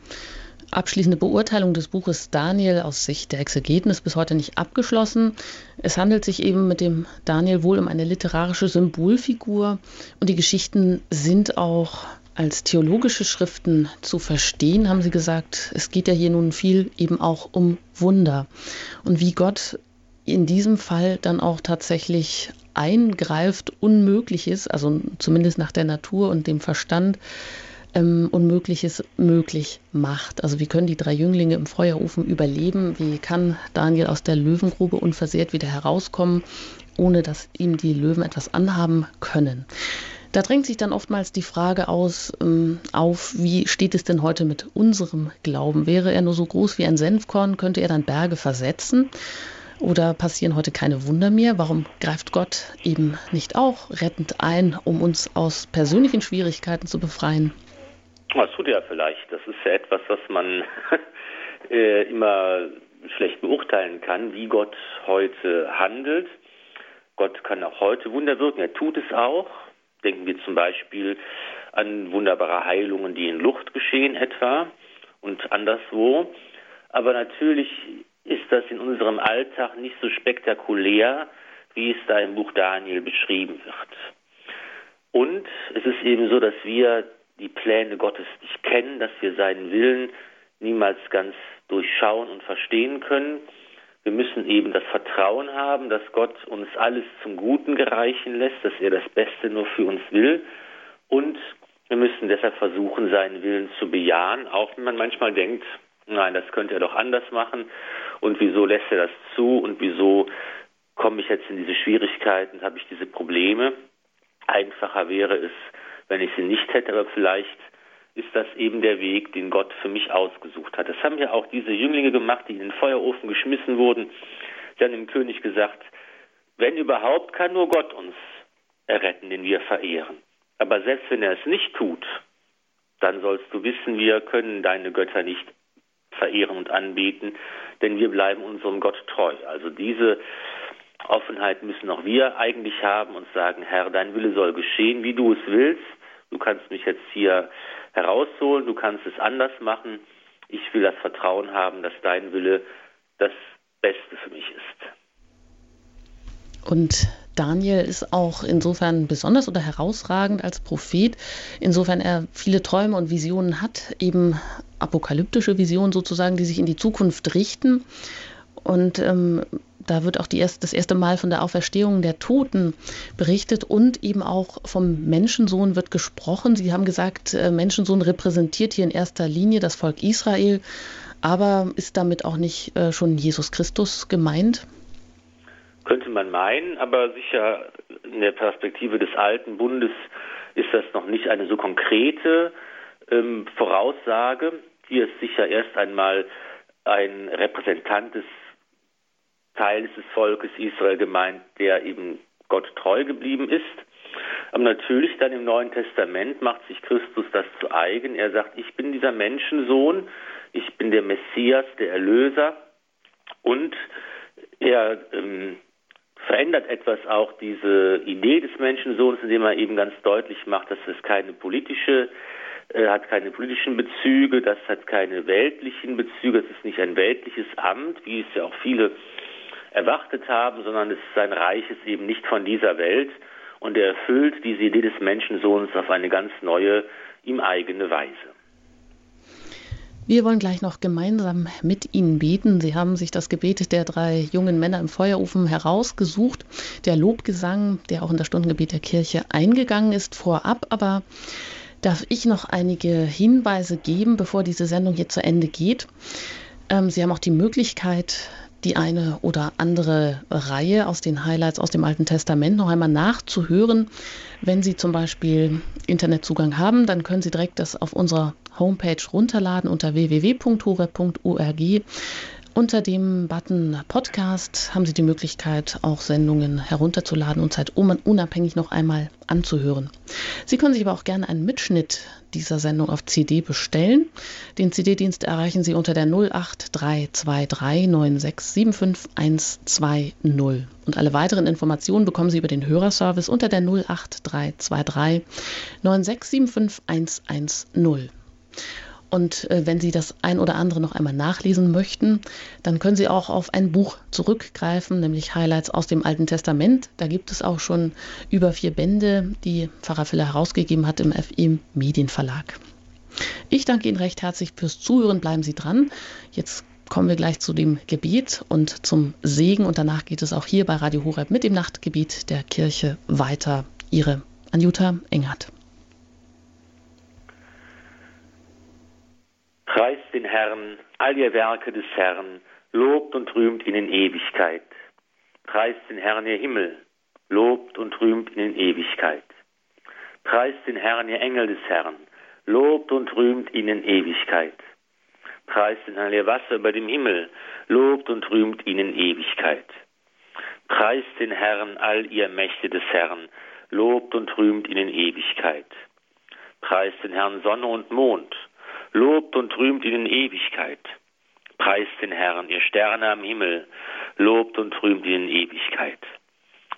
abschließende Beurteilung des Buches Daniel aus Sicht der Exegeten ist bis heute nicht abgeschlossen. Es handelt sich eben mit dem Daniel wohl um eine literarische Symbolfigur und die Geschichten sind auch als theologische Schriften zu verstehen, haben Sie gesagt, es geht ja hier nun viel eben auch um Wunder und wie Gott in diesem Fall dann auch tatsächlich eingreift, Unmögliches, also zumindest nach der Natur und dem Verstand, ähm, Unmögliches möglich macht. Also wie können die drei Jünglinge im Feuerofen überleben? Wie kann Daniel aus der Löwengrube unversehrt wieder herauskommen, ohne dass ihm die Löwen etwas anhaben können? Da drängt sich dann oftmals die Frage aus, ähm, auf, wie steht es denn heute mit unserem Glauben? Wäre er nur so groß wie ein Senfkorn, könnte er dann Berge versetzen? Oder passieren heute keine Wunder mehr? Warum greift Gott eben nicht auch rettend ein, um uns aus persönlichen Schwierigkeiten zu befreien? Das tut er vielleicht. Das ist ja etwas, was man äh, immer schlecht beurteilen kann, wie Gott heute handelt. Gott kann auch heute Wunder wirken. Er tut es auch. Denken wir zum Beispiel an wunderbare Heilungen, die in Luft geschehen etwa und anderswo. Aber natürlich ist das in unserem Alltag nicht so spektakulär, wie es da im Buch Daniel beschrieben wird. Und es ist eben so, dass wir die Pläne Gottes nicht kennen, dass wir seinen Willen niemals ganz durchschauen und verstehen können. Wir müssen eben das Vertrauen haben, dass Gott uns alles zum Guten gereichen lässt, dass er das Beste nur für uns will. Und wir müssen deshalb versuchen, seinen Willen zu bejahen, auch wenn man manchmal denkt, nein, das könnte er doch anders machen. Und wieso lässt er das zu? Und wieso komme ich jetzt in diese Schwierigkeiten? Habe ich diese Probleme? Einfacher wäre es, wenn ich sie nicht hätte, aber vielleicht ist das eben der Weg, den Gott für mich ausgesucht hat. Das haben ja auch diese Jünglinge gemacht, die in den Feuerofen geschmissen wurden. Sie haben dem König gesagt, wenn überhaupt, kann nur Gott uns erretten, den wir verehren. Aber selbst wenn er es nicht tut, dann sollst du wissen, wir können deine Götter nicht verehren und anbeten, denn wir bleiben unserem Gott treu. Also diese Offenheit müssen auch wir eigentlich haben und sagen, Herr, dein Wille soll geschehen, wie du es willst. Du kannst mich jetzt hier herausholen, du kannst es anders machen. Ich will das Vertrauen haben, dass dein Wille das Beste für mich ist. Und Daniel ist auch insofern besonders oder herausragend als Prophet, insofern er viele Träume und Visionen hat, eben apokalyptische Visionen sozusagen, die sich in die Zukunft richten. Und ähm, da wird auch erst, das erste Mal von der Auferstehung der Toten berichtet und eben auch vom Menschensohn wird gesprochen. Sie haben gesagt, äh, Menschensohn repräsentiert hier in erster Linie das Volk Israel, aber ist damit auch nicht äh, schon Jesus Christus gemeint? Könnte man meinen, aber sicher in der Perspektive des alten Bundes ist das noch nicht eine so konkrete ähm, Voraussage. Hier ist sicher erst einmal ein Repräsentant des Teils des Volkes Israel gemeint, der eben Gott treu geblieben ist. Aber natürlich dann im Neuen Testament macht sich Christus das zu eigen. Er sagt, ich bin dieser Menschensohn, ich bin der Messias, der Erlöser. Und er ähm, verändert etwas auch diese Idee des Menschensohns, indem er eben ganz deutlich macht, dass es keine politische äh, hat keine politischen Bezüge, das hat keine weltlichen Bezüge, es ist nicht ein weltliches Amt, wie es ja auch viele erwartet haben, sondern es sein Reich ist eben nicht von dieser Welt und er erfüllt diese Idee des Menschensohns auf eine ganz neue, ihm eigene Weise. Wir wollen gleich noch gemeinsam mit Ihnen beten. Sie haben sich das Gebet der drei jungen Männer im Feuerofen herausgesucht. Der Lobgesang, der auch in das Stundengebet der Kirche eingegangen ist, vorab. Aber darf ich noch einige Hinweise geben, bevor diese Sendung hier zu Ende geht? Ähm, Sie haben auch die Möglichkeit, die eine oder andere Reihe aus den Highlights aus dem Alten Testament noch einmal nachzuhören. Wenn Sie zum Beispiel Internetzugang haben, dann können Sie direkt das auf unserer Homepage runterladen unter www.hore.org. Unter dem Button Podcast haben Sie die Möglichkeit, auch Sendungen herunterzuladen und zeitunabhängig noch einmal anzuhören. Sie können sich aber auch gerne einen Mitschnitt dieser Sendung auf CD bestellen. Den CD-Dienst erreichen Sie unter der 08323 9675120. Und alle weiteren Informationen bekommen Sie über den Hörerservice unter der 08323 9675110. Und äh, wenn Sie das ein oder andere noch einmal nachlesen möchten, dann können Sie auch auf ein Buch zurückgreifen, nämlich Highlights aus dem Alten Testament. Da gibt es auch schon über vier Bände, die Pfarrer Filler herausgegeben hat im FI Medienverlag. Ich danke Ihnen recht herzlich fürs Zuhören. Bleiben Sie dran. Jetzt kommen wir gleich zu dem Gebet und zum Segen und danach geht es auch hier bei Radio Horeb mit dem Nachtgebiet der Kirche weiter. Ihre Anjuta Engert. Preist den Herrn, all ihr Werke des Herrn, lobt und rühmt ihn in Ewigkeit. Preist den Herrn, ihr Himmel, lobt und rühmt ihn in Ewigkeit. Preist den Herrn, ihr Engel des Herrn, lobt und rühmt ihn in Ewigkeit. Preist den Herrn, ihr Wasser über dem Himmel, lobt und rühmt ihn in Ewigkeit. Preist den Herrn, all ihr Mächte des Herrn, lobt und rühmt ihn in Ewigkeit. Preist den Herrn Sonne und Mond, lobt und rühmt ihn in Ewigkeit. Preist den Herrn, ihr Sterne am Himmel, lobt und rühmt ihn in Ewigkeit.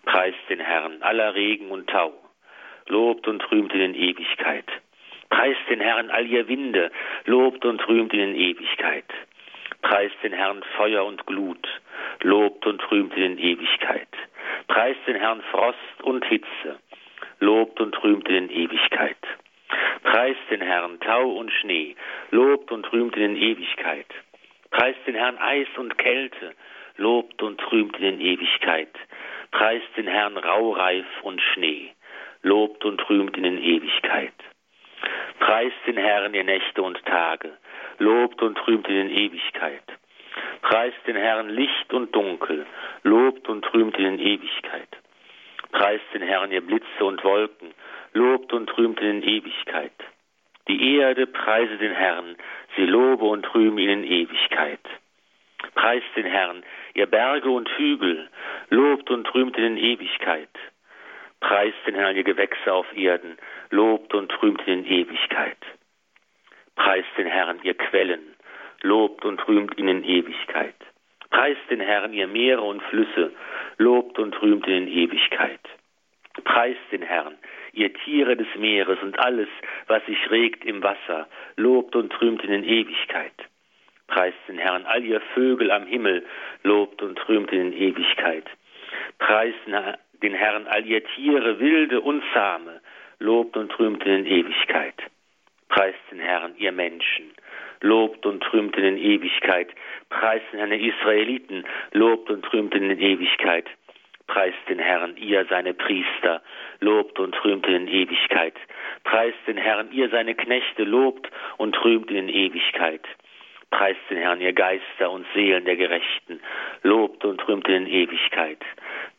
Preist den Herrn, aller Regen und Tau, lobt und rühmt ihn in Ewigkeit. Preist den Herrn, all ihr Winde, lobt und rühmt ihn in Ewigkeit. Preist den Herrn Feuer und Glut, lobt und rühmt ihn in Ewigkeit. Preist den Herrn Frost und Hitze, lobt und rühmt ihn in Ewigkeit. Preist den Herrn Tau und Schnee, lobt und rühmt ihn in Ewigkeit. Preist den Herrn Eis und Kälte, lobt und rühmt ihn in Ewigkeit. Preist den Herrn Raureif und Schnee, lobt und rühmt ihn in Ewigkeit. Preist den Herrn ihr Nächte und Tage, lobt und rühmt ihn in Ewigkeit. Preist den Herrn Licht und Dunkel, lobt und rühmt ihn in Ewigkeit. Preist den Herrn ihr Blitze und Wolken, lobt und rühmt ihn in Ewigkeit. Die Erde preise den Herrn, sie lobe und rühme ihn in Ewigkeit. Preist den Herrn, ihr Berge und Hügel, lobt und rühmt ihn in Ewigkeit. Preist den Herrn, ihr Gewächse auf Erden, lobt und rühmt ihn in Ewigkeit. Preist den Herrn, ihr Quellen, lobt und rühmt ihn in Ewigkeit. Preist den Herrn, ihr Meere und Flüsse, lobt und rühmt ihn in Ewigkeit. Preist den Herrn, ihr Tiere des Meeres und alles, was sich regt im Wasser, lobt und rühmt ihn in Ewigkeit. Preist den Herrn, all ihr Vögel am Himmel, lobt und rühmt ihn in Ewigkeit. Preist den Herrn, all ihr Tiere, wilde und zahme, lobt und rühmt ihn in Ewigkeit. Preist den Herrn, ihr Menschen, lobt und rühmt ihn in Ewigkeit. Preist den Herrn, ihr Israeliten, lobt und rühmt ihn in Ewigkeit. Preist den Herrn, ihr seine Priester, lobt und rühmt ihn in Ewigkeit. Preist den Herrn, ihr seine Knechte, lobt und rühmt ihn in Ewigkeit. Preist den Herrn, ihr Geister und Seelen der Gerechten, lobt und rühmt ihn in Ewigkeit.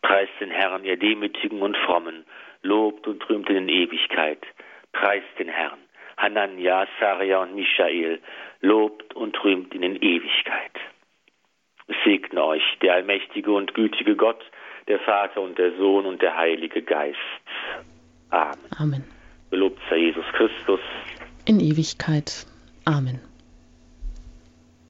Preist den Herrn, ihr Demütigen und Frommen, lobt und rühmt ihn in Ewigkeit. Preist den Herrn, Hanania, Saria und Michael, lobt und rühmt ihn in Ewigkeit. Segne euch der allmächtige und gütige Gott, der Vater und der Sohn und der Heilige Geist. Amen. Amen. Gelobt sei Jesus Christus. In Ewigkeit. Amen.